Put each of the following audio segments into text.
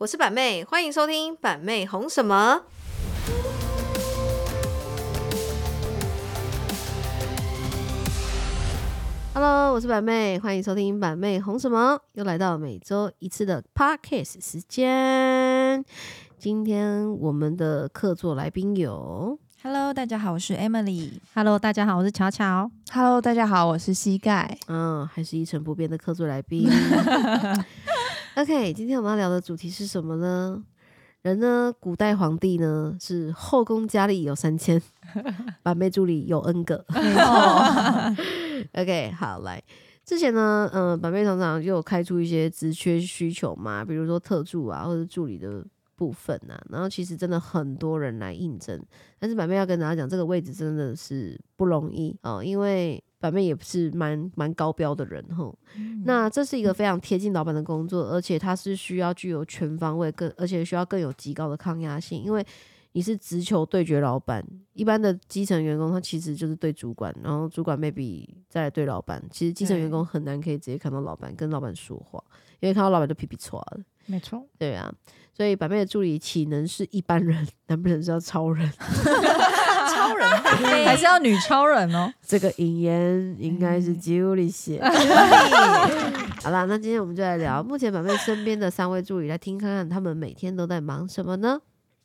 我是板妹，欢迎收听板妹红什么。Hello，我是板妹，欢迎收听板妹红什么，又来到每周一次的 Podcast 时间。今天我们的客座来宾有 Hello，大家好，我是 Emily。Hello，大家好，我是巧巧。Hello，大家好，我是膝盖。嗯，还是一成不变的客座来宾。OK，今天我们要聊的主题是什么呢？人呢，古代皇帝呢是后宫佳丽有三千，板妹助理有 N 个。OK，好，来，之前呢，嗯、板妹常常就有开出一些职缺需求嘛，比如说特助啊，或者助理的部分啊，然后其实真的很多人来应征，但是板妹要跟大家讲，这个位置真的是不容易哦，因为板妹也不是蛮蛮高标的人吼。那这是一个非常贴近老板的工作，而且它是需要具有全方位更，而且需要更有极高的抗压性，因为你是直球对决老板。一般的基层员工他其实就是对主管，然后主管 maybe 再来对老板。其实基层员工很难可以直接看到老板，跟老板说话，因为看到老板就皮皮挫了。没错，对啊，所以板妹的助理岂能是一般人？难不成是要超人？超人 还是要女超人哦。这个引言应该是 Julie 写的。好啦，那今天我们就来聊目前板妹身边的三位助理，来听看看他们每天都在忙什么呢？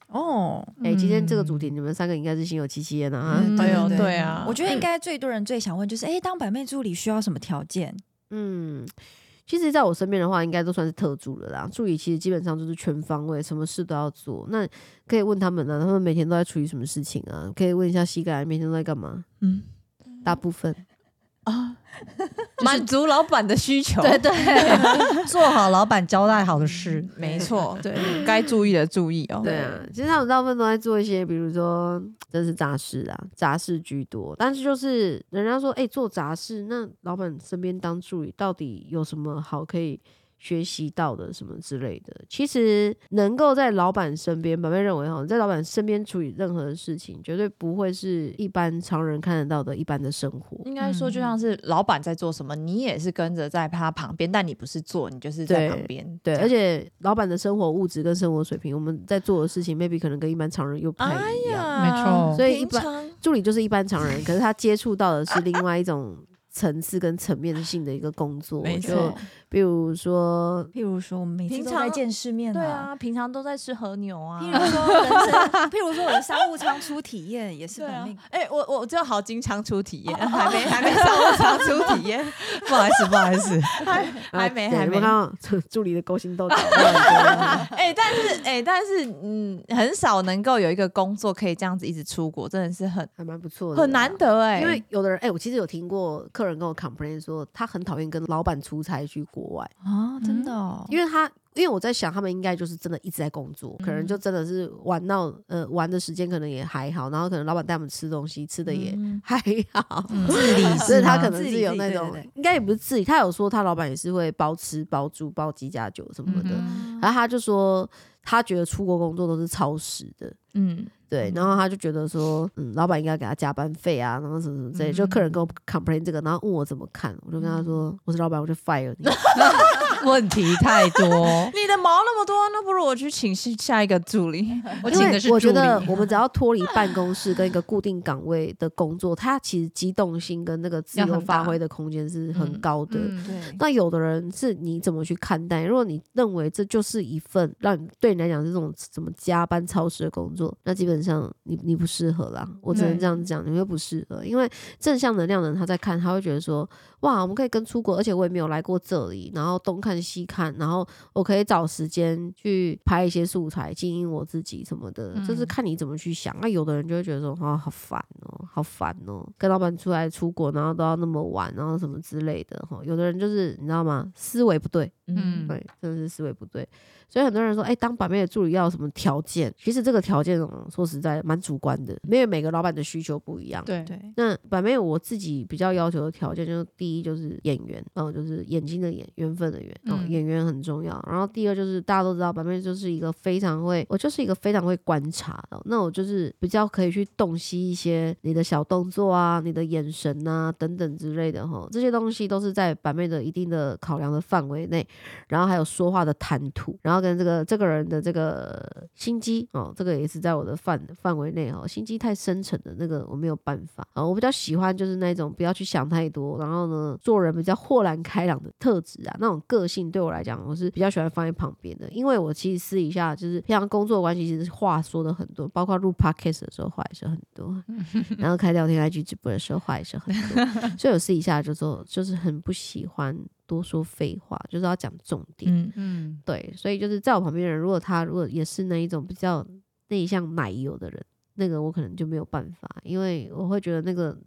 哦，哎、今天这个主题你们三个应该是心有戚戚焉的啊。对哦，对对啊，我觉得应该最多人最想问就是，哎，当板妹助理需要什么条件？嗯，其实在我身边的话，应该都算是特助了啦。助理其实基本上就是全方位，什么事都要做。那可以问他们呢、他们每天都在处理什么事情啊？可以问一下膝盖每天都在干嘛？嗯大部分啊，满足老板的需求，对对，做好老板交代好的事。没错，对。该注意的注意哦。对啊，其实他们大部分都在做一些，比如说真是杂事啊，杂事居多。但是就是人家说，哎、做杂事，那老板身边当助理到底有什么好可以学习到的什么之类的？其实能够在老板身边，板妹认为哈，在老板身边处理任何的事情，绝对不会是一般常人看得到的一般的生活。应该说，就像是老板在做什么，你也是跟着在他旁边，但你不是做，你就是在旁边。对，而且老板的生活物质跟生活水平，我们在做的事情，maybe 可能跟一般常人又不太哎一样。呀，没错所以一般助理就是一般常人，可是他接触到的是另外一种层次跟层面性的一个工作。就比如说，譬如说，我们每次平常都在见世面对，啊，平常都在吃和牛啊。譬如说人生，譬如说我的商务舱出体验也是对啊板妹，，哎，我我只有好经常出体验，还没还没上过常出体验，不好意思，不好意思，还还没还没助理的勾心斗角？哎、但是哎、但是嗯，很少能够有一个工作可以这样子一直出国，真的是很还蛮不错的，很难。得哎、因为有的人，哎、我其实有听过客人跟我 complain 说，他很讨厌跟老板出差去国外，啊，真的哦，因为他，因为我在想，他们应该就是真的一直在工作，可能就真的是玩到呃玩的时间可能也还好，然后可能老板带我们吃东西，吃的也嗯。还好，自理 所以他可？能是有那种应该也不是自理，他有说他老板也是会包吃包住包鸡加酒什么的，嗯。然后他就说他觉得出国工作都是超时的。嗯，对，然后他就觉得说，嗯，老板应该给他加班费啊，然后什么什么之类的。就客人跟我 complain 这个，然后问我怎么看，我就跟他说，我是老板，我就 fire 你。问题太多，你的毛那么多，那不如我去请下下一个助理。我请的是助我觉得。我们只要脱离办公室跟一个固定岗位的工作，它其实机动性跟那个自由发挥 的空间是很嗯高的。嗯对，那有的人是你怎么去看待？如果你认为这就是一份让你对你来讲是这种什么加班超时的工作，那基本上你你不适合啦。我只能这样讲，你会不适合，因为正向能量的人他在看，他会觉得说，哇，我们可以跟出国，而且我也没有来过这里，然后东看西看，然后我可以找时间去拍一些素材，经营我自己什么的，就是嗯看你怎么去想。那有的人就会觉得说，啊，好烦哦，好烦哦，跟老板出来出国，然后都要那么晚，然后什么之类的哈。有的人就是你知道吗？思维不对，嗯对，真的是思维不对。所以很多人说，哎、当板妹的助理要有什么条件？其实这个条件、哦，说实在蛮主观的，因为每个老板的需求不一样。对，对，那板妹我自己比较要求的条件，就是第一就是演员，然后就是眼睛的眼，缘分的缘。演员很重要。然后第二就是大家都知道，板妹就是一个非常会，我就是一个非常会观察的。那我就是比较可以去洞悉一些你的小动作啊、你的眼神啊等等之类的哈，这些东西都是在板妹的一定的考量的范围内。然后还有说话的谈吐，然后跟这个这个人的这个心机哦，这个也是在我的范范围内哦。心机太深沉的那个我没有办法啊、我比较喜欢就是那种不要去想太多，然后呢做人比较豁然开朗的特质啊，那种个性对我来讲我是比较喜欢放在旁边的，因为我其实私底下就是平常工作的关系，其实话说的很多，包括录 podcast 的时候话也是很多，然后开聊天 IG 直播的时候话也是很多，所以我私底下就说就是很不喜欢多说废话，就是要讲重点。嗯，嗯，对，所以就是在我旁边的人，如果他如果也是那一种比较内向奶油的人，那个我可能就没有办法，因为我会觉得那个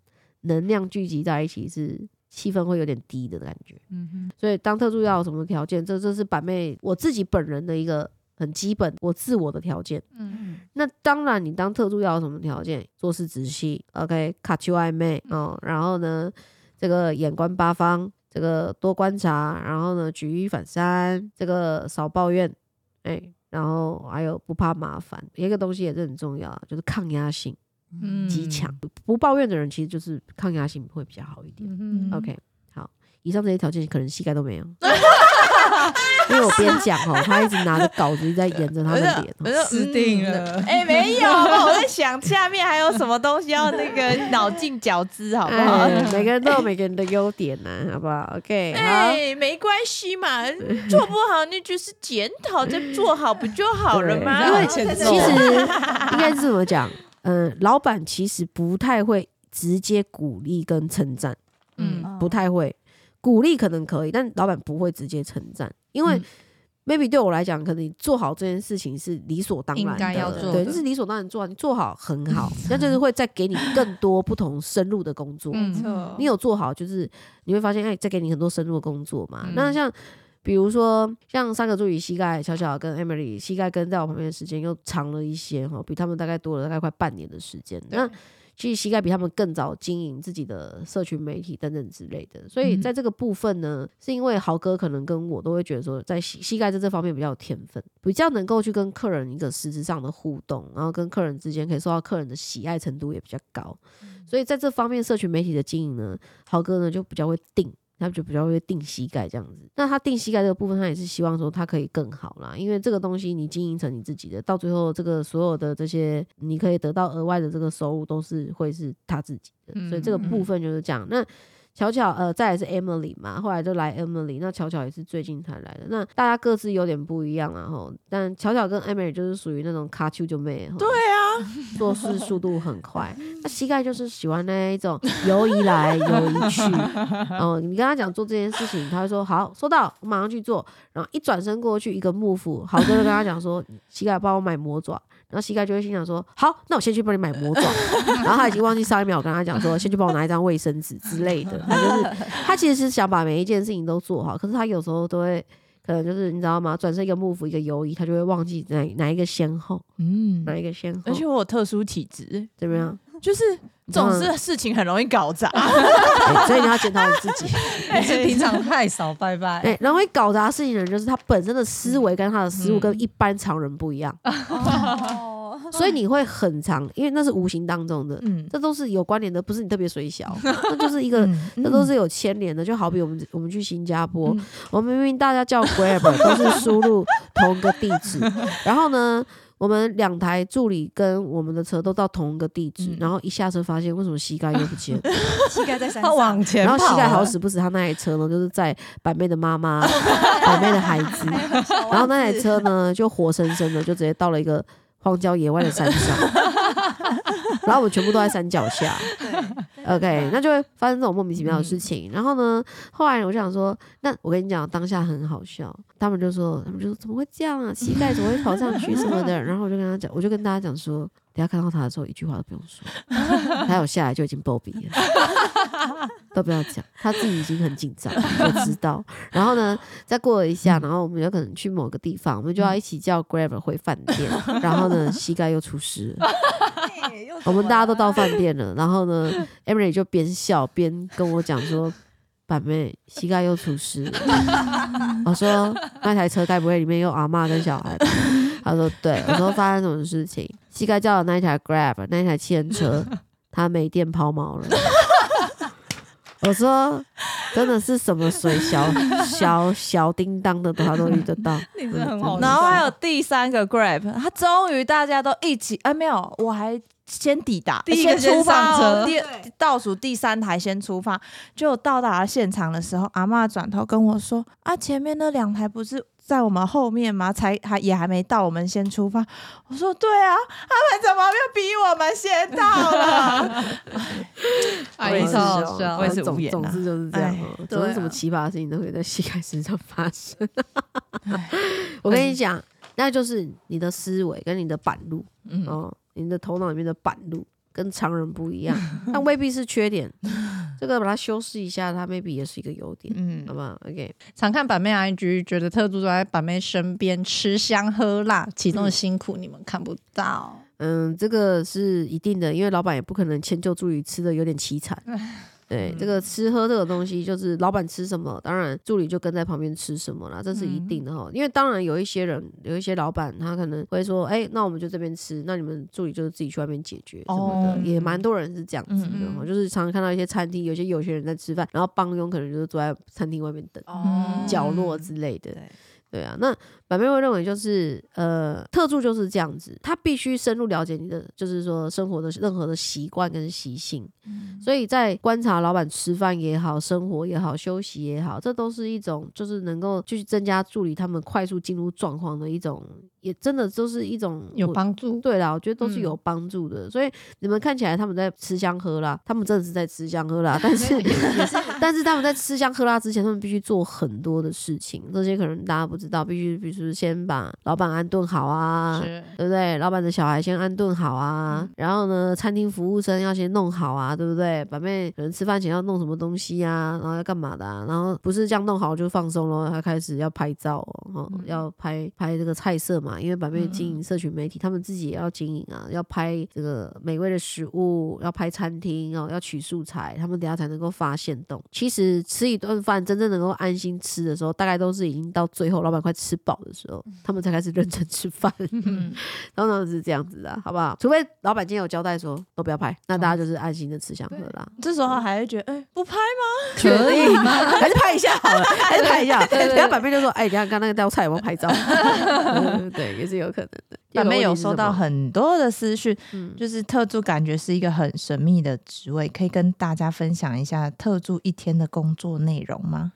能量聚集在一起是气氛会有点低的感觉。嗯哼，所以当特助要有什么条件，这这是板妹我自己本人的一个很基本我自我的条件。嗯那当然，你当特助要有什么条件？做事仔细，OK，卡丘暧昧哦，然后呢，这个眼观八方，这个多观察，然后呢，举一反三，这个少抱怨，哎，然后还有不怕麻烦，一个东西也是很重要，就是抗压性嗯极强。不抱怨的人其实就是抗压性会比较好一点。嗯 OK，好，以上这些条件可能膝盖都没有，因为我边讲哦，他一直拿着稿子在沿着他的脸哦。我就死定了嗯哎、没有，我在想下面还有什么东西要那个 脑筋绞汁，好不好？哎，每个人都有每个人的优点呐、好不好？OK，好，哎，没关系嘛，做不好那就是检讨，再做好不就好了吗？因为其实应该是怎么讲？嗯、老板其实不太会直接鼓励跟称赞，嗯不太会鼓励可能可以，但老板不会直接称赞，因为嗯 maybe 对我来讲，可能你做好这件事情是理所当然的，对，就是理所当然做好，你做好很好，那就是会再给你更多不同深入的工作。没错你有做好，就是你会发现，哎、再给你很多深入的工作嘛。嗯那像比如说，像三个助理膝盖小小跟 Emily 膝盖跟在我旁边的时间又长了一些哈，比他们大概多了大概快半年的时间。那其实膝盖比他们更早经营自己的社群媒体等等之类的，所以嗯在这个部分呢，是因为豪哥可能跟我都会觉得说，在膝膝盖在这方面比较有天分，比较能够去跟客人一个实质上的互动，然后跟客人之间可以受到客人的喜爱程度也比较高，所以在这方面社群媒体的经营呢，豪哥呢就比较会定。他就比较会定膝盖这样子，那他定膝盖这个部分，他也是希望说他可以更好啦，因为这个东西你经营成你自己的，到最后这个所有的这些你可以得到额外的这个收入，都是会是他自己的，所以这个部分就是这样。那巧巧呃，再来是 Emily 嘛，后来就来 Emily，那巧巧也是最近才来的。那大家各自有点不一样啊，吼。但巧巧跟 Emily 就是属于那种卡丘就妹，对啊，做事速度很快。那膝盖就是喜欢那一种游移来游移去，哦，你跟他讲做这件事情，他会说好，收到，我马上去做。然后一转身过去，一个幕府，好哥就跟他讲说，膝盖帮我买魔爪。然后膝盖就会心想说：“好，那我先去帮你买魔爪。”然后他已经忘记上一秒跟他讲说：“先去帮我拿一张卫生纸之类的。”他就是他其实是想把每一件事情都做好，可是他有时候都会可能就是你知道吗？转身一个幕府一个游移，他就会忘记哪哪一个先后，嗯，哪一个先后而，且我有特殊体质，怎么样？就是总是事事情很容易搞砸。哎所以你要检讨你自己。你是平常太少拜拜，哎，然后会搞砸事情的人，就是他本身的思维跟他的思路跟一般常人不一样，哦，所以你会很长，因为那是无形当中的，嗯，这都是有关联的，不是你特别水小，那就是一个。嗯这都是有牵连的，就好比我们我们去新加坡，嗯。我们明明大家叫 Grab 都是输入同一个地址，然后呢，我们两台助理跟我们的车都到同一个地址，嗯。然后一下车发现为什么膝盖又不见了，膝盖在山上，他往前然后膝盖好死不死，他那台车呢就是在板妹的妈妈、板妹的孩子，然后那台车呢就活生生的就直接到了一个荒郊野外的山上，然后我们全部都在山脚下。OK，那就会发生这种莫名其妙的事情。然后呢，后来我就想说，那我跟你讲，当下很好笑。他们就说，他们就说怎么会这样啊？膝盖怎么会跑上去什么的？然后我就跟他讲，我就跟大家讲说，等一下看到他的时候，一句话都不用说，他有下来就已经暴毙了。都不要讲，他自己已经很紧张，我知道。然后呢，再过了一下，然后我们有可能去某个地方，我们就要一起叫 Grab 回饭店。然后呢，膝盖又出事了，我们大家都到饭店了。然后呢，Emily 就边笑边跟我讲说：“板妹，膝盖又出事了。”我说那台车该不会里面有阿嬷跟小孩吧？他说对。我说发生什么事情？膝盖叫的那一台 Grab 那一台汽人车，它没电抛锚了。我说真的是什么水小小小叮当的他都遇得到，你真的很好然后还有第三个 Grab，他终于大家都一起，哎，没有，我还先抵达，第一个先出发上车哦第倒数第三台先出发，就到达现场的时候，阿嬷转头跟我说：“啊，前面那两台不是在我们后面吗？才还也还没到，我们先出发。”我说：“对啊，他们怎么又比我们先到了？” 我也是超好笑我也是总无言啊总之就是这样总之什么奇葩的事情都可以在膝盖身上发生。我跟你讲，那就是你的思维跟你的板路嗯，哦，你的头脑里面的板路跟常人不一样，但未必是缺点。这个把它修饰一下，它 maybe 也是一个优点，嗯好，不好？OK，常看板妹 IG，觉得特助都在板妹身边吃香喝辣，其中的辛苦你们看不到。嗯，这个是一定的，因为老板也不可能迁就助理吃的有点凄惨。对，这个吃喝这个东西，就是老板吃什么，当然助理就跟在旁边吃什么啦，这是一定的哈。因为当然有一些人，有一些老板他可能会说，哎、那我们就这边吃，那你们助理就是自己去外面解决什么的，哦也蛮多人是这样子的嗯哈。就是常常看到一些餐厅，有些有些人在吃饭，然后帮佣可能就是坐在餐厅外面等、哦角落之类的。对对啊，那板妹会认为就是呃，特助就是这样子，他必须深入了解你的，就是说生活的任何的习惯跟习性。所以在观察老板吃饭也好，生活也好，休息也好，这都是一种就是能够去增加助理他们快速进入状况的一种，也真的都是一种有帮助。对啦，我觉得都是嗯有帮助的。所以你们看起来他们在吃香喝辣，他们真的是在吃香喝辣，但是 但是他们在吃香喝辣之前，他们必须做很多的事情，这些可能大家不知道，必须必须先把老板安顿好啊。对不对？老板的小孩先安顿好啊，然后呢，餐厅服务生要先弄好啊，对不对？把妹可能吃饭前要弄什么东西啊，然后要干嘛的、啊，然后不是这样弄好就放松了，他开始要拍照哦，哦要拍拍这个菜色嘛，因为板妹经营社群媒体，他们自己也要经营啊，要拍这个美味的食物，要拍餐厅哦，要取素材，他们等下才能够发现动。其实吃一顿饭真正能够安心吃的时候，大概都是已经到最后老板快吃饱的时候，他们才开始认真吃饭。嗯，通常是这样子的，好不好？除非老板今天有交代说都不要拍，那大家就是安心的吃香喝辣，这时候还会觉得，哎，不拍吗？可以吗？还是拍一下好了，还是拍一下。对对等下板妹就说：“哎，等下刚刚那个道菜有没有拍照？”嗯对，也是有可能的。板妹有收到很多的私讯，嗯，就是特助感觉是一个很神秘的职位，可以跟大家分享一下特助一天的工作内容吗？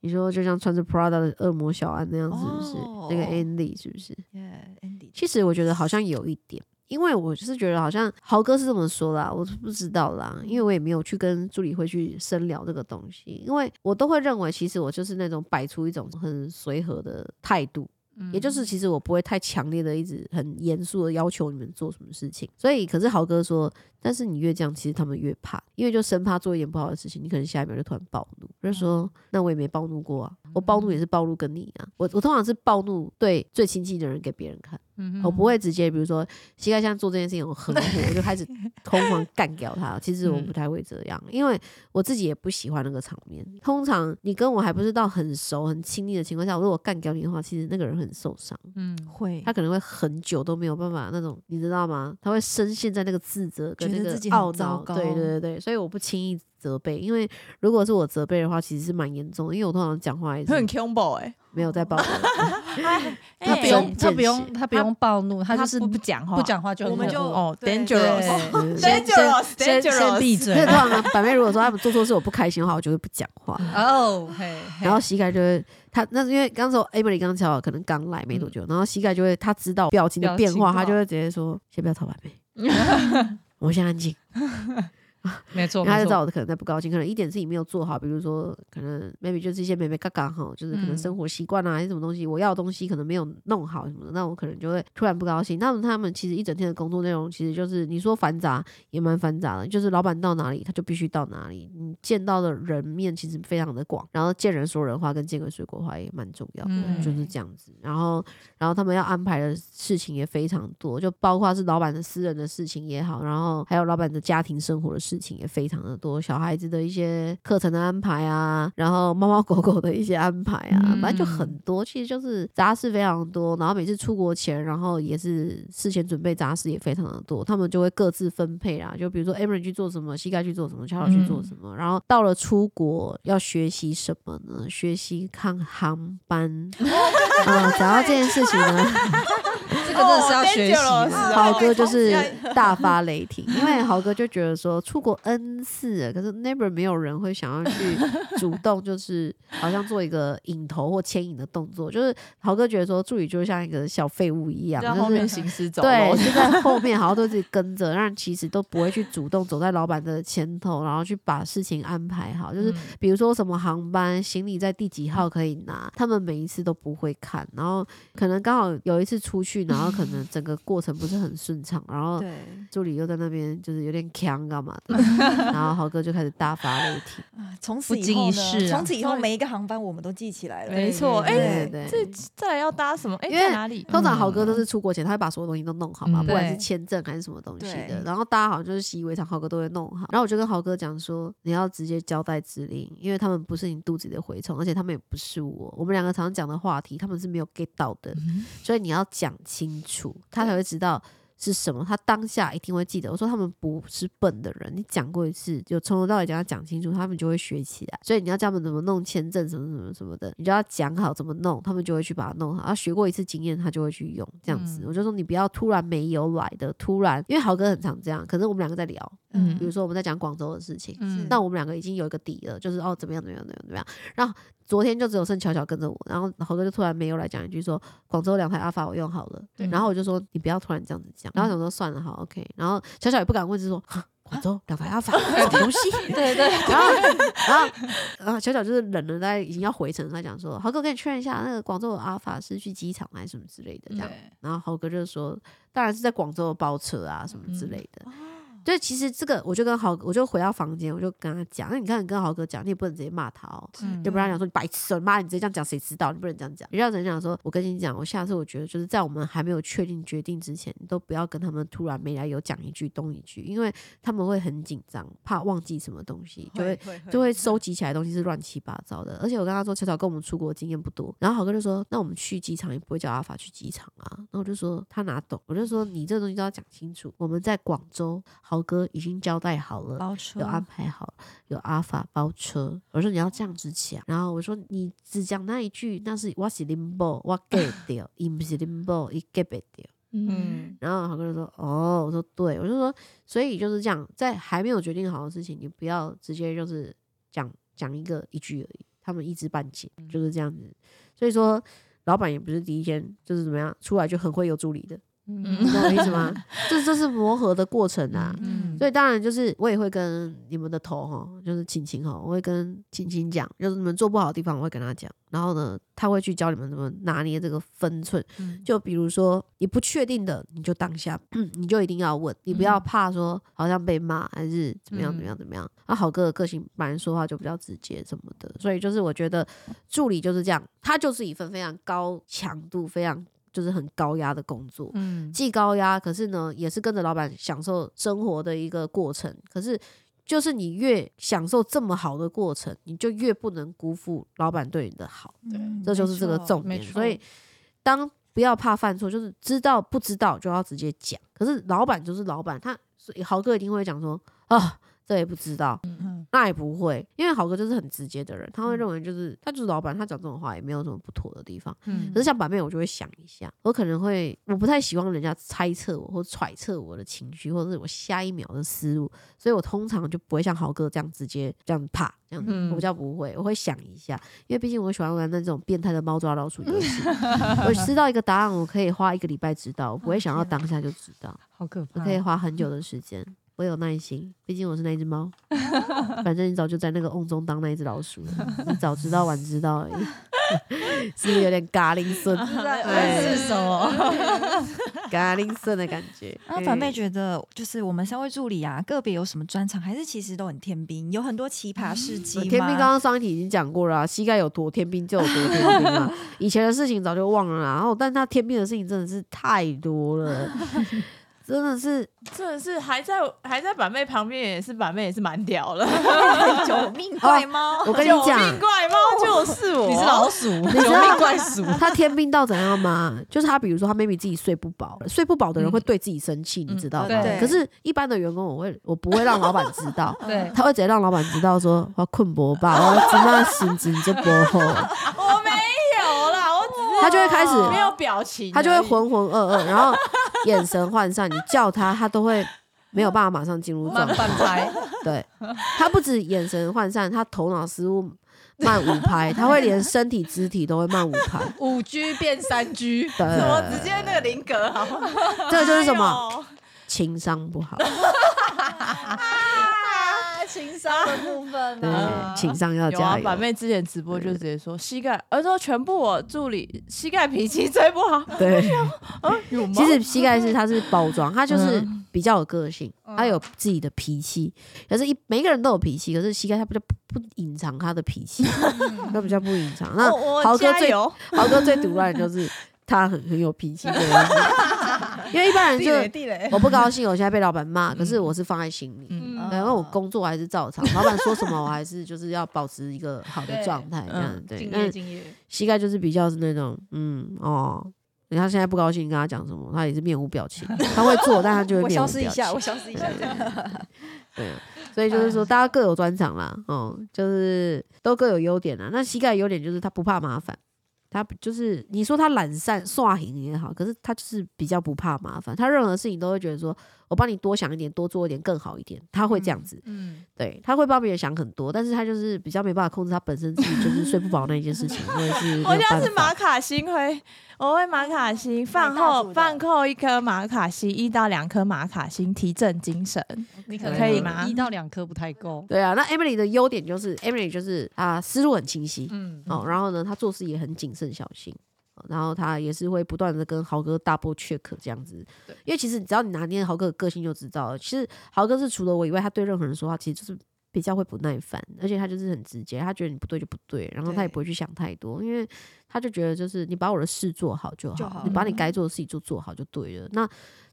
你说就像穿着 Prada 的恶魔小安那样，是不是？哦那个 Andy 是不是？Yeah，Andy，其实我觉得好像有一点，因为我就是觉得好像豪哥是这么说啦，我是不知道啦，因为我也没有去跟助理会去深聊这个东西，因为我都会认为其实我就是那种摆出一种很随和的态度。也就是其实我不会太强烈的一直很严肃的要求你们做什么事情，所以可是豪哥说，但是你越这样，其实他们越怕，因为就生怕做一点不好的事情，你可能下一秒就突然暴怒。我就说，那我也没暴怒过啊，我暴怒也是暴怒跟你啊，我我通常是暴怒对最亲近的人给别人看。我不会直接，比如说膝盖像做这件事情，我很火，我就开始 疯狂干掉他。其实我不太会这样，因为我自己也不喜欢那个场面。通常你跟我还不是到很熟、很亲密的情况下，如果干掉你的话，其实那个人很受伤，嗯，会他可能会很久都没有办法那种，你知道吗？他会深陷在那个自责跟那个自己很懊恼。糟糕对对对对，所以我不轻易责备，因为如果是我责备的话，其实是蛮严重的，因为我通常讲话也是很 combo 哎，没有在暴怒。他不用，他不用，他不用暴怒，他就是不不讲话，不讲话就很我们就哦，dangerous，Dangerous，先先 dangerous 先闭嘴通。常 呢，反面如果说他们做错事我不开心的话，我就会不讲话。哦，然后膝盖就会，他那是因为刚说 Emily 刚巧可能刚来没多久，然后膝盖就会他知道表情的变化，他就会直接说：“先不要吵板妹，我先安静。” 没错，他就，知道我可能在不高兴，可能一点事情没有做好，比如说可能 maybe 就是一些妹妹嘎嘎哈，就是可能嗯生活习惯啊，还是什么东西，我要的东西可能没有弄好什么的，那我可能就会突然不高兴。那么他们其实一整天的工作内容，其实就是你说繁杂也蛮繁杂的，就是老板到哪里他就必须到哪里，你见到的人面其实非常的广，然后见人说人话跟见鬼水果话也蛮重要的，嗯就是这样子。然后然后他们要安排的事情也非常多，就包括是老板的私人的事情也好，然后还有老板的家庭生活的事事情也非常的多，小孩子的一些课程的安排啊，然后猫猫狗狗的一些安排啊，反正就很多，其实就是杂事非常多。然后每次出国前，然后也是事前准备杂事也非常的多，他们就会各自分配啦。就比如说 e m e r y 去做什么，膝盖去做什么，乔乔去做什么。然后到了出国要学习什么呢？学习看航班。啊，讲到这件事情呢。这个真的是要学习的。豪哥就是大发雷霆，因为豪哥就觉得说出国 N 次，可是 never 没有人会想要去 主动，就是好像做一个引头或牵引的动作。就是豪哥觉得说助理就像一个小废物一样，在后面行尸走对，肉。就在后面好像都是跟着，让其实都不会去主动走在老板的前头，然后去把事情安排好。就是比如说什么航班行李在第几号可以拿，他们每一次都不会看，然后可能刚好有一次出去，然后可能整个过程不是很顺畅，然后，助理又在那边就是有点强干嘛的，然后豪哥就开始大发雷霆。从此以后从此以后每一个航班我们都记起来了。没错，哎，对对这再来要搭什么？哎，因为在哪里？通常豪哥都是出国前，他会把所有东西都弄好嘛，嗯不管是签证还是什么东西的。然后大家好像就是习以为常，豪哥都会弄好。然后我就跟豪哥讲说，你要直接交代指令，因为他们不是你肚子里的蛔虫，而且他们也不是我。我们两个常常讲的话题，他们是没有 get 到的，所以你要讲清楚，他才会知道。是什么？他当下一定会记得。我说他们不是笨的人，你讲过一次，就从头到尾讲他讲清楚，他们就会学起来。所以你要教他们怎么弄签证，什么什么什么的，你就要讲好怎么弄，他们就会去把它弄好。他学过一次经验，他就会去用这样子。我就说你不要突然没有来的，突然，因为豪哥很常这样。可是我们两个在聊，嗯比如说我们在讲广州的事情，嗯那我们两个已经有一个底了，就是哦怎么样怎么样怎么样怎么样。然后昨天就只有剩巧巧跟着我，然后豪哥就突然没有来讲一句说广州两台阿法我用好了，对然后我就说你不要突然这样子讲，然后想说算了好 OK，然后小小也不敢问，就说哈 广州两台阿法 什么东西？对对，然后然后然后小小就是忍了，大概已经要回程，他讲说豪哥跟你确认一下，那个广州的阿法是去机场还是什么之类的这样，然后豪哥就说当然是在广州包车啊什么之类的。对，其实这个我就跟豪，我就回到房间，我就跟他讲。那你看，你跟豪哥讲，你也不能直接骂他哦，嗯就不然讲说你白痴妈你直接这样讲，谁知道？你不能这样讲。你要怎样讲说？我跟你讲，我下次我觉得就是在我们还没有确定决定之前，你都不要跟他们突然没来由讲一句东一句，因为他们会很紧张，怕忘记什么东西，就会就会收集起来的东西是乱七八糟的。而且我跟他说，巧巧跟我们出国经验不多，然后豪哥就说，那我们去机场也不会叫阿法去机场啊。然后我就说他哪懂？我就说你这个东西都要讲清楚。我们在广州，豪哥已经交代好了。包车有安排好，有阿法包车。我说你要这样子讲，然后我说你只讲那一句，那是我是 limbo，我 get 掉，伊不是 limbo，伊 get 不掉。嗯，然后豪哥就说：“哦，我说对，我就说，所以就是这样，在还没有决定好的事情，你不要直接就是讲讲一个一句而已，他们一知半解，就是这样子。所以说，老板也不是第一天就是怎么样出来就很会有助理的，你懂我意思吗？这这是磨合的过程啊。嗯，所以当然就是我也会跟你们的头哈，就是晴晴哈，我会跟晴晴讲，就是你们做不好的地方，我会跟他讲。然后呢，他会去教你们怎么拿捏这个分寸。就比如说你不确定的，你就当下 你就一定要问，你不要怕说好像被骂还是怎么样怎么样怎么样。那好哥的个性本来说话就比较直接什么的，所以就是我觉得助理就是这样，他就是一份非常高强度、非常就是很高压的工作。嗯，既高压，可是呢，也是跟着老板享受生活的一个过程。可是，就是你越享受这么好的过程，你就越不能辜负老板对你的好，对这就是这个重点。所以，当不要怕犯错，就是知道不知道就要直接讲。可是老板就是老板，他所以豪哥一定会讲说啊，这也不知道，嗯那也不会，因为豪哥就是很直接的人，他会认为就是他就是老板，他讲这种话也没有什么不妥的地方。嗯可是像板妹，我就会想一下，我可能会，我不太喜欢人家猜测我或揣测我的情绪，或者是我下一秒的思路，所以我通常就不会像豪哥这样直接这样怕这样子，嗯我比较不会，我会想一下，因为毕竟我喜欢玩那种变态的猫抓老鼠游戏，我知道一个答案，我可以花一个礼拜知道，我不会想要当下就知道，好可怕我可以花很久的时间。我有耐心，毕竟我是那一只猫。反正你早就在那个瓮中当那一只老鼠了，你早知道晚知道而已，是不是有点嘎铃顺？是什么？嘎铃顺的感觉。那反妹觉得，就是我们三位助理啊，个别有什么专长，还是其实都很天兵，有很多奇葩事迹吗？天兵刚刚上一题已经讲过了、啊，膝盖有多天兵就有多天兵啊。以前的事情早就忘了啦，然后但他天兵的事情真的是太多了。真的是真的是还在还在板妹旁边，也是板妹也是蛮屌了。九命怪猫，我跟你九讲，命怪猫就是我，你是老鼠，知九道命怪鼠。他天命到怎样吗？就是他比如说他 maybe 自己睡不饱，睡不饱的人会对自己生气，你知道吗？对。可是，一般的员工，我会我不会让老板知道，对，他会直接让老板知道说我困不饱，我怎么心情就不好，我没有啦，我只是他就会开始没有表情，他就会浑浑噩噩，然后眼神涣散，你叫他，他都会没有办法马上进入状慢态。半拍，对，他不止眼神涣散，他头脑失误慢五拍，他会连身体肢体都会慢五拍。五 G 变三 G，对，怎么直接那个林格好？这个就是什么哎？情商不好，啊，情商的部分呢啊，，情商要加油。板妹之前直播就直接说膝盖，而说全部我助理膝盖脾气最不好，对，有吗？其实膝盖是它是包装，它就是嗯比较有个性，它有自己的脾气。可是，一每一个人都有脾气，可是膝盖它比较不不隐藏他的脾气，它比较不隐藏。那豪哥最豪哥最毒烂的就是他很很有脾气这件事，因为一般人就地雷，我不高兴，我现在被老板骂，可是我是放在心里。嗯对，因为我工作还是照常，老板说什么我还是就是要保持一个好的对状态，这样嗯对。敬那业敬业，膝盖就是比较是那种，嗯哦，你看现在不高兴，跟他讲什么，他也是面无表情，他会做，但他就会我面无表情。消失一下，我消失一下。对啊，所以就是说，大家各有专长啦，哦，就是都各有优点啦。那膝盖的优点就是他不怕麻烦，他就是你说他懒散刷型也好，可是他就是比较不怕麻烦，他任何事情都会觉得说我帮你多想一点，多做一点更好一点，他会这样子。嗯，对，他会帮别人想很多，但是他就是比较没办法控制他本身自己就是睡不饱那一件事情，我也是我家是马卡星会，我会马卡星饭后饭后一颗马卡星，一到两颗马卡星提振精神。你可能可以吗一到两颗不太够，对啊，那 Emily 的优点就是 Emily 就是啊思路很清晰，嗯，哦，然后呢，他做事也很谨慎小心，哦然后他也是会不断的跟豪哥 double check 这样子，因为其实只要你拿捏豪哥的个性就知道了，其实豪哥是除了我以外，他对任何人说话其实就是。比较会不耐烦，而且他就是很直接，他觉得你不对就不对，然后他也不会去想太多，因为他就觉得就是你把我的事做好就好，就好你把你该做的事情就做好就对了。那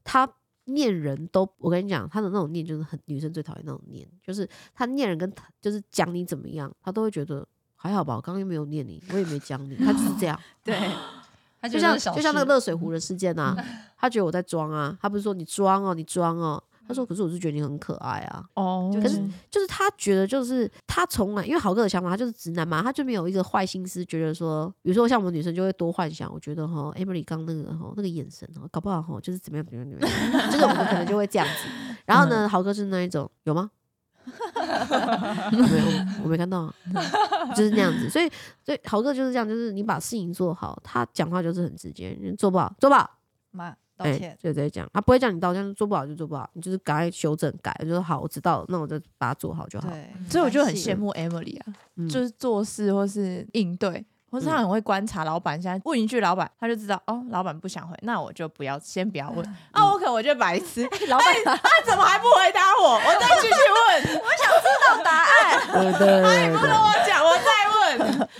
他念人都，我跟你讲，他的那种念就是很女生最讨厌那种念，就是他念人跟他就是讲你怎么样，他都会觉得还好吧，我刚刚又没有念你，我也没讲你，他就是这样。对，他就像就像那个热水壶的事件啊，他觉得我在装啊，他不是说你装哦，你装哦，他说可是我是觉得你很可爱啊，哦可是就是他觉得就是他从来因为豪哥的想法，他就是直男嘛，他就没有一个坏心思，觉得说，比如说像我们女生就会多幻想，我觉得哈，Emily 刚那个哈那个眼神哈，搞不好哈就是怎么样怎么样怎么样，就是我们可能就会这样子。然后呢，豪哥是那一种有吗？没有，我没看到啊，就是那样子。所以，所以豪哥就是这样，就是你把事情做好，他讲话就是很直接，你做不好，做不好，妈道哎歉。就直接讲，他不会叫你道歉，做不好就做不好，你就是赶快修正改，就说好，我知道了，那我就把它做好就好。对，所以我就很羡慕 Emily 啊，嗯就是做事或是应对，或是他很会观察老板。现在问一句老板，他就知道哦，老板不想回，那我就不要先不要问。啊，我可能我就白痴，老板他怎么还不回答我？我再继续问，对对对对跟我讲，我再问。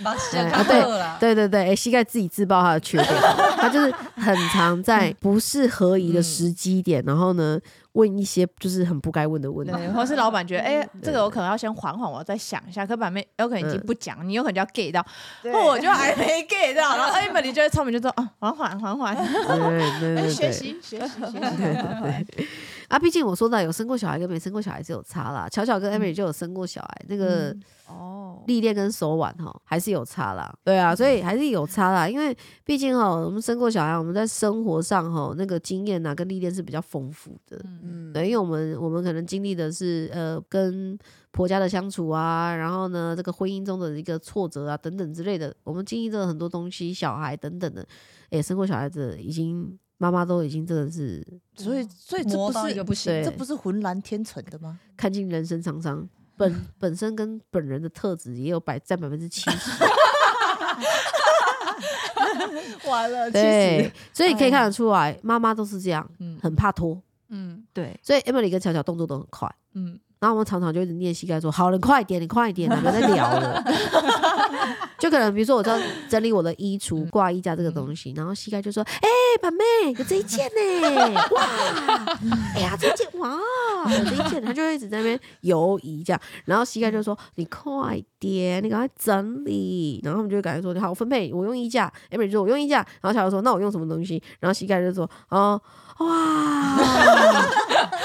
对对对对，哎，膝盖自己自爆他的缺点，他就是很常在不是合宜的时机点，然后呢问一些就是很不该问的问题。或是老板觉得，哎、这个我可能要先缓缓，我再想一下。可板面有可能已经不讲，你有可能就要 get 到，对或我就还没 get 到，然后 Emily 就会聪明就说，啊，缓缓缓缓，哎，对。学习学习学习。啊，毕竟我说的有生过小孩跟没生过小孩是有差啦。巧巧跟 Emily 就有生过小孩，那个哦，历练跟手腕哈还是有差啦。对啊，所以还是有差啦。因为毕竟哈，我们生过小孩，我们在生活上哈那个经验啊跟历练是比较丰富的。嗯，对，因为我们我们可能经历的是呃跟婆家的相处啊，然后呢这个婚姻中的一个挫折啊等等之类的，我们经历了很多东西，小孩等等的，诶，生过小孩子已经妈妈都已经真的是所以所以这不是个不行对，这不是浑然天成的吗？看尽人生沧桑，本本身跟本人的特质也有百占百分之七十，完了，对，所以可以看得出来，妈妈都是这样，嗯。很怕拖，嗯，对，所以 Emily 跟巧巧动作都很快。嗯，然后我们常常就一直念膝盖说：“好了，你快点，你快点，你不要再聊了。” 就可能比如说我在整理我的衣橱、挂衣架这个东西，然后膝盖就说：“哎、板妹，有这一件呢，哇，哎呀，这一件哇，有这一件。”他就会一直在那边游移这样，然后膝盖就说：“你快点，你赶快整理。”然后我们就会感觉说：“好，我分配，我用衣架。”Emily 就说：“我用衣架。”然后小孩说：“那我用什么东西？”然后膝盖就说：“哦，哇。”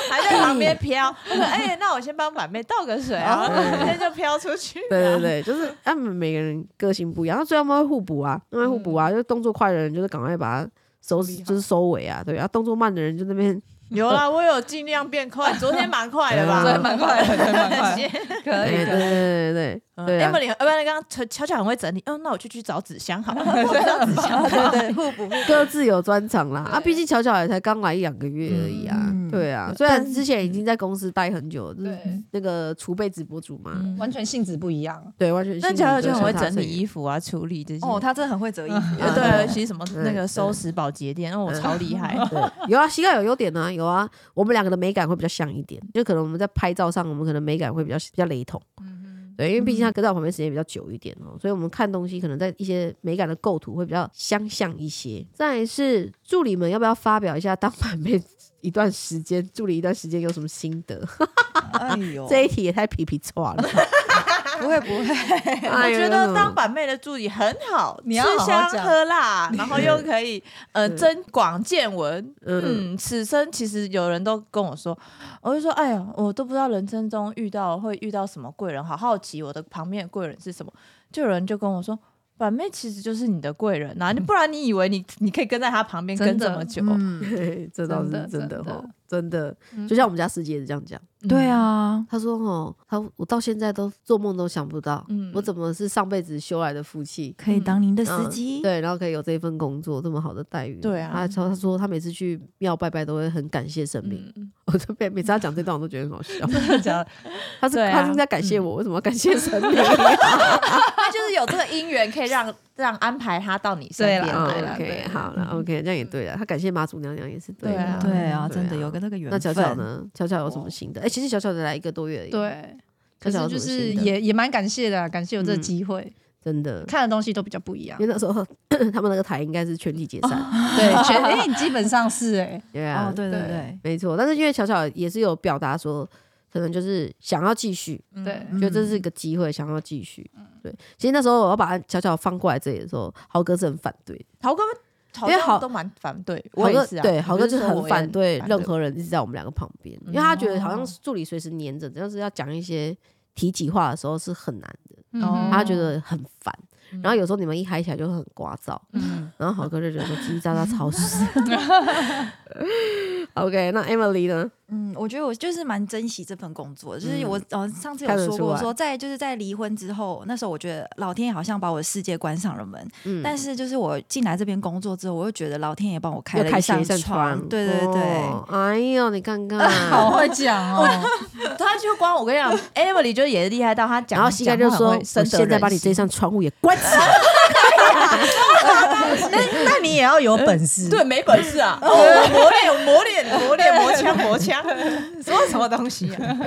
还在旁边飘。我说：“哎、那我先帮板妹倒个水啊，直接就飘出去。”对对对，就是他们每个人个性不一样，所以他们会互补啊，因为互补啊，就是动作快的人就是赶快把它收拾，就是收尾啊，对啊，动作慢的人就那边有啦，我有尽量变快，昨天蛮快的吧？昨天蛮快的，对，蛮快的，可以可以。对对对对对对啊，Emily，呃，不然刚刚巧巧很会整理，嗯，那我就去找纸箱好了，我找纸箱，对对，互补。各自有专长啦啊，毕竟巧巧也才刚来一两个月而已啊，嗯对啊，虽然之前已经在公司待很久，就是对那个储备直播主嘛，完全性质不一样。对，完全但性格巧巧就很会整理衣远服啊，处理这些。哦，他真的很会折衣服。嗯对，其实什么对那个收拾保洁店，哦，我超厉害。对，有啊，膝盖有优点啊，有啊，我们两个的美感会比较像一点，就可能我们在拍照上，我们可能美感会比较比较雷同。对，因为毕竟他跟在我旁边时间比较久一点哦，所以我们看东西可能在一些美感的构图会比较相像一些。再来是助理们要不要发表一下当板妹一段时间，助理一段时间有什么心得？哎呦，这一题也太皮皮错了。不 会不会，我 我觉得当板妹的助理很好，你要吃香喝辣，然后又可以 呃增广见闻。嗯嗯，此生其实有人都跟我说，我就说，哎呀，我都不知道人生中遇到会遇到什么贵人，好好奇我的旁边的贵人是什么。就有人就跟我说。板妹其实就是你的贵人呐、你不然你以为你你可以跟在他旁边跟这么久？嗯，对，这倒是真的真的就像我们家师姐也是这样讲。对啊，他说：“哦，他我到现在都做梦都想不到，嗯我怎么是上辈子修来的福气，可以当您的司嗯机。对，然后可以有这一份工作，这么好的待遇。对啊他说他说他每次去庙拜拜都会很感谢神明。嗯，我就每每次他讲这段我都觉得很好笑。真的假的？他是、啊他是在感谢我，为什么要感谢神明？他就是有这个姻缘，可以让让安排他到你身边对了。OK，好了，OK，这样也对了。他感谢妈祖娘娘也是对的。对啊对啊，真的有个那个缘那。巧巧呢？巧巧有什么心得？哎、其实巧巧的来一个多月而已。，对，可是就是也也蛮感谢的啊，感谢有这个嗯机会，真的，看的东西都比较不一样因。为那时候 他们那个台应该是全体解散。对，全哎，基本上是哎，对啊，哦，对对对对，没错。但是因为巧巧也是有表达说，可能就是想要继续，对，觉得这是一个机会，想要继续。对，其实那时候我要把巧巧放过来这里的时候，豪哥是很反对。豪哥好因为豪像都蛮反对，豪哥我也是啊。对豪哥就是很反对任何人一直在我们两个旁边，因为他觉得好像哦助理随时黏着，要是要讲一些提起话的时候是很难的，嗯他觉得很烦。嗯然后有时候你们一嗨起来就会很聒噪，嗯，然后豪哥就觉得说叽叽喳喳吵死。OK，那 Emily 呢？嗯，我觉得我就是蛮珍惜这份工作，就是嗯我呃上次有说过，说在就是在离婚之后，那时候我觉得老天爷好像把我的世界关上了门，嗯但是就是我进来这边工作之后，我又觉得老天爷帮我开了一扇窗，窗，对对对，哦哎呦，你看 看，好会讲哦，他就光我跟你讲，Emily 就也是厉害到他讲，然后膝盖就说：“我深现在把你这扇窗户也关起来。那那你也要有本事，对没本事啊，哦 磨练磨练磨练磨枪磨枪，说什么东西啊？”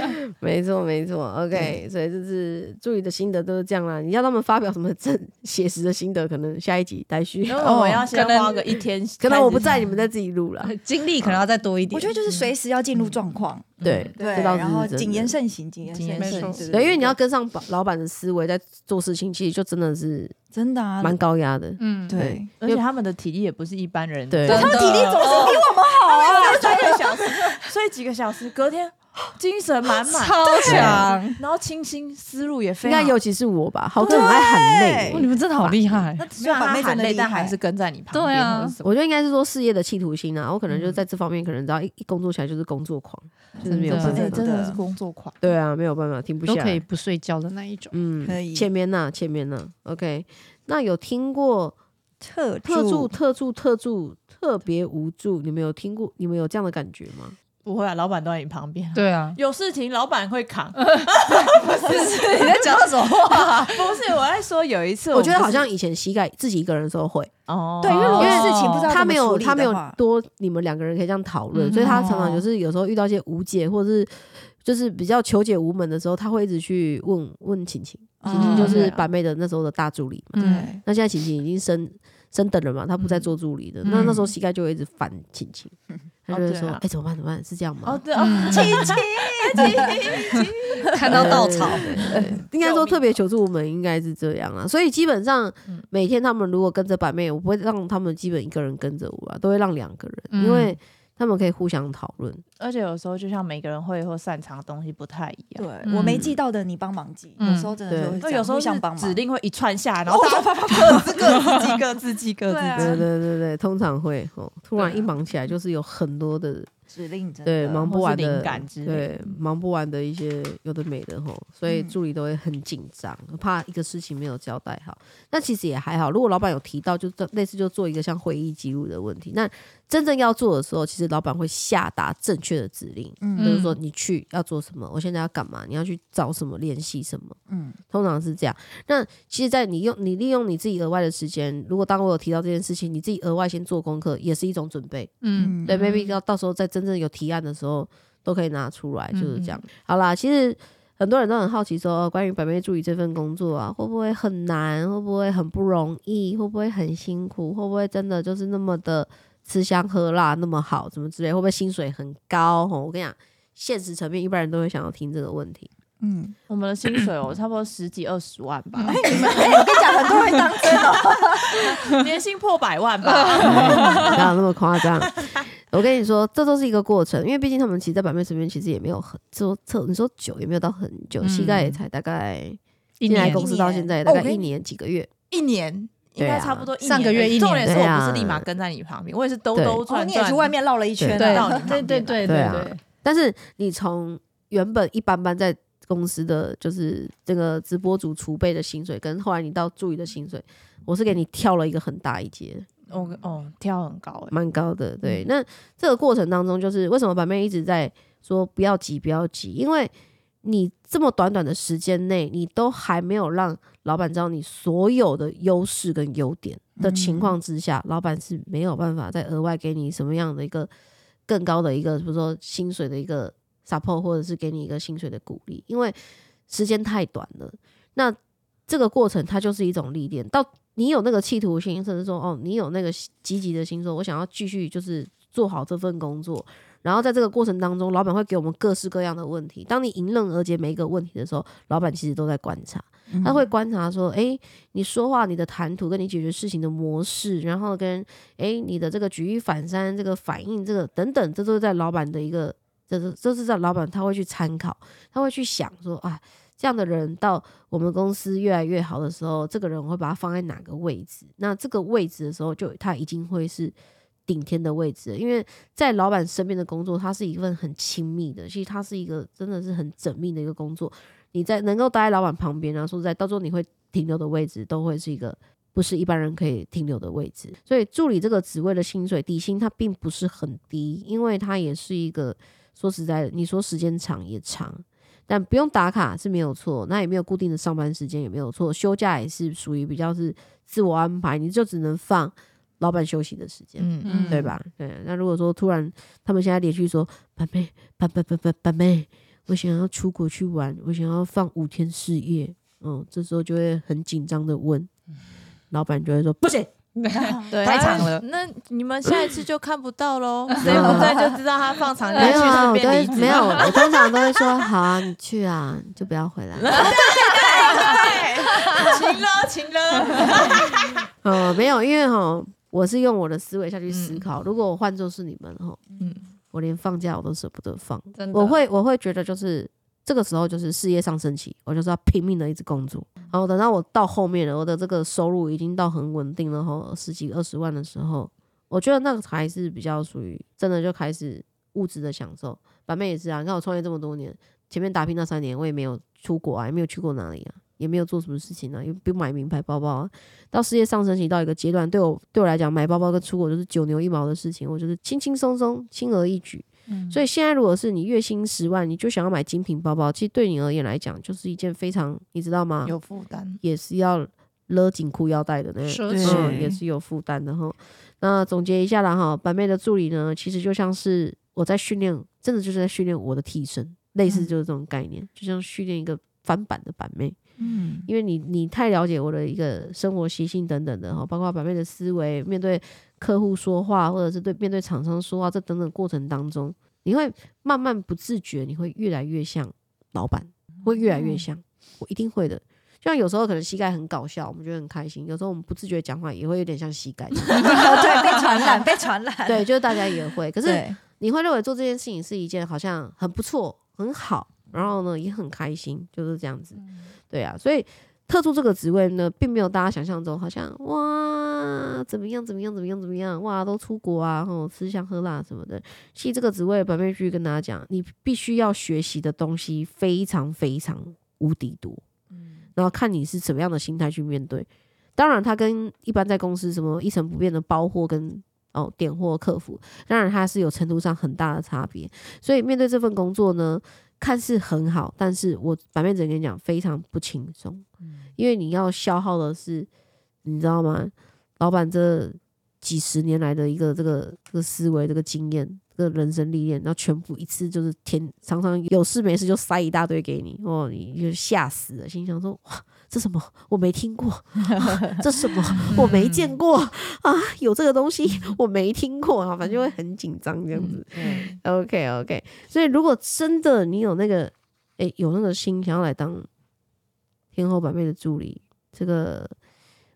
没错，没错。OK，所以就是助理的心得都是这样啦。你要他们发表什么正写实的心得，可能下一集待续。我要先花个一天，可能我不在，你们再自己录了。精力可能要再多一点。我觉得就是随时要进入状况，对，对，这倒是然后谨言慎行，谨言慎行，对，因为你要跟上老板的思维，在做事情，其实就真的是真的啊，蛮高压的。嗯，对，而且他们的体力也不是一般人，对他们，体力总是比我们好啊，三个小时睡几个小时，隔天精神满满，超强。然后清新，思路也非常该尤其是我吧，好多人爱喊累哦。你们真的好厉害，那虽然他喊累，但还是跟在你旁边。对啊我觉得应该是说事业的企图心啊，我可能就在这方面，可能只要一一工作起来就是工作狂，就是没有办真的法。真的真的是工作狂。对啊，没有办法，停不下来。都可以不睡觉的那一种。嗯，可以前面呢，前面呢，OK。那有听过特特助、特助、特助特别无助？你们有听过？你们有这样的感觉吗？不会啊，老板都在你旁边。对啊，有事情老板会扛，不是你在讲什么话？不是我在说有一次我觉得好像以前膝盖自己一个人的时候会，哦，对，因为如果因为事情不知道他没有他没有多你们两个人可以这样讨论，嗯所以他常常哦就是有时候遇到一些无解或者是就是比较求解无门的时候，他会一直去问问晴晴，晴晴哦就是板妹的那时候的大助理嘛。嗯对，那现在晴晴已经升升等了嘛，她不再做助理的。嗯那那时候膝盖就会一直烦晴晴，他就会说：“哦对啊哎、怎么办？怎么办？是这样吗？”哦对哦，亲亲亲看到稻草，对应该说特别求助无门应该是这样啊。所以基本上嗯每天他们如果跟着板妹，我不会让他们基本一个人跟着我啊，都会让两个人，嗯因为他们可以互相讨论。而且有时候就像每个人会或擅长的东西不太一样。对我没记到的，你帮忙记，有时候真的那有时候指。令会一串下，然后大家 各自各自记各自记各自对啊对。对对对，通常会哦，突然一忙起来，就是有很多的指令真的对忙不完的灵感之类对忙不完的一些有的没的吼，所以嗯助理都会很紧张，怕一个事情没有交代好。那其实也还好，如果老板有提到，就类似就做一个像会议记录的问题，那真正要做的时候，其实老板会下达正确的指令，嗯就是说你去要做什么，我现在要干嘛，你要去找什么联系什么。嗯通常是这样。那其实，在你用你利用你自己额外的时间，如果当我有提到这件事情，你自己额外先做功课，也是一种准备。嗯对，maybe 到到时候在真正有提案的时候，都可以拿出来，就是这样。嗯好啦，其实很多人都很好奇说，关于百倍助理这份工作啊，会不会很难？会不会很不容易？会不会很辛苦？会不会真的就是那么的吃香喝辣，那么好，怎么之类？会不会薪水很高？吼，我跟你讲，现实层面一般人都会想要听这个问题。嗯，我们的薪水哦，差不多十几二十万吧，哎，我跟你讲，很多人当真哦。年薪破百万吧。哪有那么夸张？我跟你说，这都是一个过程，因为毕竟他们其实，在版面身边其实也没有很说测，你说久也没有到很久，嗯膝盖也才大概一来公司到现在大概一年几个月。一年应该差不多一年上个月一年重点是我不是立马跟在你旁边，我也是兜兜转转，你也去外面绕了一圈对啊，到你对对对对但是你从原本一般般在公司的就是这个直播主储备的薪水，跟后来你到助理的薪水，我是给你跳了一个很大一阶，哦哦，跳很高哎，蛮高的。对，嗯。那这个过程当中，就是为什么板妹一直在说不要急，不要急，因为你这么短短的时间内，你都还没有让老板知道你所有的优势跟优点的情况之下，老板是没有办法再额外给你什么样的一个更高的一个，比如说薪水的一个 support，或者是给你一个薪水的鼓励，因为时间太短了。那这个过程它就是一种历练，到你有那个企图心，甚至说哦，你有那个积极的心，说我想要继续就是做好这份工作。然后在这个过程当中，老板会给我们各式各样的问题。当你迎刃而解每一个问题的时候，老板其实都在观察，他会观察说，诶，你说话、你的谈吐跟你解决事情的模式，然后跟诶你的这个举一反三、这个反应、这个等等，这都是在老板的一个，这是这是在老板他会去参考，他会去想说啊，这样的人到我们公司越来越好的时候，这个人我会把他放在哪个位置？那这个位置的时候，就他已经会是顶天的位置，因为在老板身边的工作，它是一份很亲密的，其实它是一个真的是很缜密的一个工作。你在能够待在老板旁边啊，说在，到时候你会停留的位置都会是一个不是一般人可以停留的位置。所以助理这个职位的薪水底薪它并不是很低，因为它也是一个说实在的，你说时间长也长，但不用打卡是没有错，那也没有固定的上班时间也没有错，休假也是属于比较是自我安排，你就只能放老板休息的时间。嗯嗯对吧？对。那如果说突然他们现在连续说，板妹，板板板板板妹，我想要出国去玩，我想要放五天四夜，嗯，这时候就会很紧张的问，老板就会说不行，对，太长了那你们下一次就看不到喽，谁不在就知道他放长假去 没有啊，我都顺便离职。没有，我通常都会说好啊，你去啊，你就不要回来。对对对晴了，晴了。哦，没有，因为哈，我是用我的思维下去思考，如果我换作是你们哈，嗯我连放假我都舍不得放。我会我会觉得就是这个时候就是事业上升期，我就是要拼命的一直工作。然后等到我到后面了，我的这个收入已经到很稳定了哈，十几二十万的时候，我觉得那个才是比较属于真的就开始物质的享受。板妹也是啊，你看我创业这么多年，前面打拼那三年，我也没有出国啊，也没有去过哪里啊。也没有做什么事情啊，也不买名牌包包啊。到事业上升期到一个阶段，对我对我来讲，买包包跟出国就是九牛一毛的事情，我就是轻轻松松、轻而易举。嗯所以现在如果是你月薪十万，你就想要买精品包包，其实对你而言来讲，就是一件非常你知道吗？有负担，也是要勒紧裤腰带的那奢嗯，侈也是有负担的哈。那总结一下啦哈，板妹的助理呢，其实就像是我在训练，真的就是在训练我的替身。类似就是这种概念，就像训练一个翻版的板妹。嗯，因为你你太了解我的一个生活习性等等的哈，包括板妹的思维，面对客户说话，或者是对面对厂商说话，这等等过程当中，你会慢慢不自觉，你会越来越像老板，会越来越像，我一定会的。就像有时候可能膝盖很搞笑，我们觉得很开心；有时候我们不自觉讲话也会有点像膝盖。对，被传染，被传染。对，就是大家也会。可是，你会认为做这件事情是一件好像很不错、很好，然后呢也很开心，就是这样子。对啊，所以特助这个职位呢，并没有大家想象中好像哇怎么样怎么样怎么样怎么样哇都出国啊，吼吃香喝辣什么的。其实这个职位，本妹去跟大家讲，你必须要学习的东西非常非常无敌多。然后看你是什么样的心态去面对。当然，它跟一般在公司什么一成不变的包货跟哦点货客服，当然它是有程度上很大的差别。所以面对这份工作呢，看似很好，但是我反面只能跟你讲，非常不轻松，因为你要消耗的是，你知道吗？老板这几十年来的一个这个这个思维、这个经验、这个人生历练，然后全部一次就是天，常常有事没事就塞一大堆给你，哦，你就吓死了，心想说哇，这什么？我没听过，啊这什么？我没见过啊，有这个东西我没听过啊，反正就会很紧张这样子。OK OK，所以如果真的你有那个诶、有那个心想要来当天后版妹的助理，这个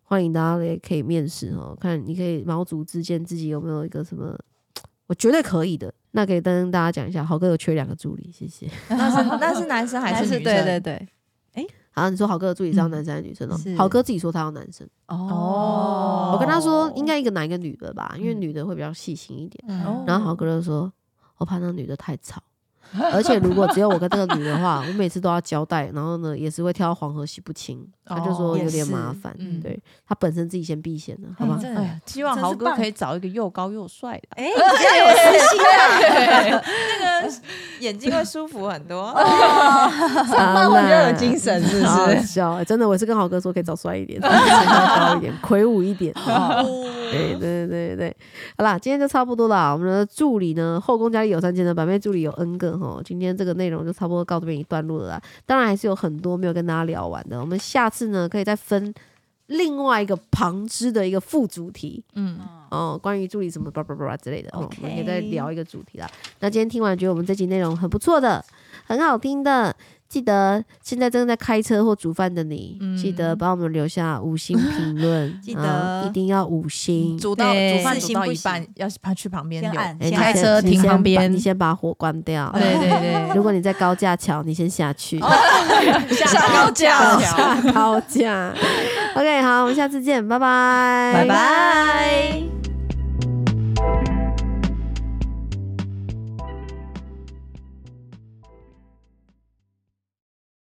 欢迎大家也可以面试哦，看你可以毛足自荐自己有没有一个什么，我绝对可以的。那可以跟大家讲一下，豪哥有缺两个助理，谢谢。那是那是男生还还是是女生？对对对，好，你说豪哥的助理是要男生还是女生哦？喔豪哥自己说他要男生，哦我跟他说应该一个男一个女的吧，因为女的会比较细心一点。嗯然后豪哥就说，我怕那女的太吵，而且如果只有我跟这个女的话，我每次都要交代，然后呢也是会跳到黄河洗不清，他就说有点麻烦。对他本身自己先避嫌了，好吧？真的哎呀，希望豪哥可以找一个又高又帅的，哎，比较有私心啊，那个眼睛会舒服很多。上班比较有精神，是不是？真的，我是跟豪哥说可以找帅一点，身高高一点，魁梧一点。对 对对对，好啦，今天就差不多啦。我们的助理呢，后宫佳丽有三千的版面助理有 N 个哈。今天这个内容就差不多告这边一段落了啦。当然还是有很多没有跟大家聊完的，我们下次呢可以再分另外一个旁支的一个副主题。嗯，哦，关于助理什么叭叭叭叭之类的，哦，我们可以再聊一个主题啦。那今天听完，觉得我们这集内容很不错的，很好听的，记得现在正在开车或煮饭的你，记得帮我们留下五星评论，记啊得一定要五星。煮到煮饭煮到一半，要爬去旁边留。先按开车停你先把旁边你先把火关掉。对 对对，如果你在高架桥，你先下去。下高架下高架。OK，好，我们下次见，拜拜，拜拜。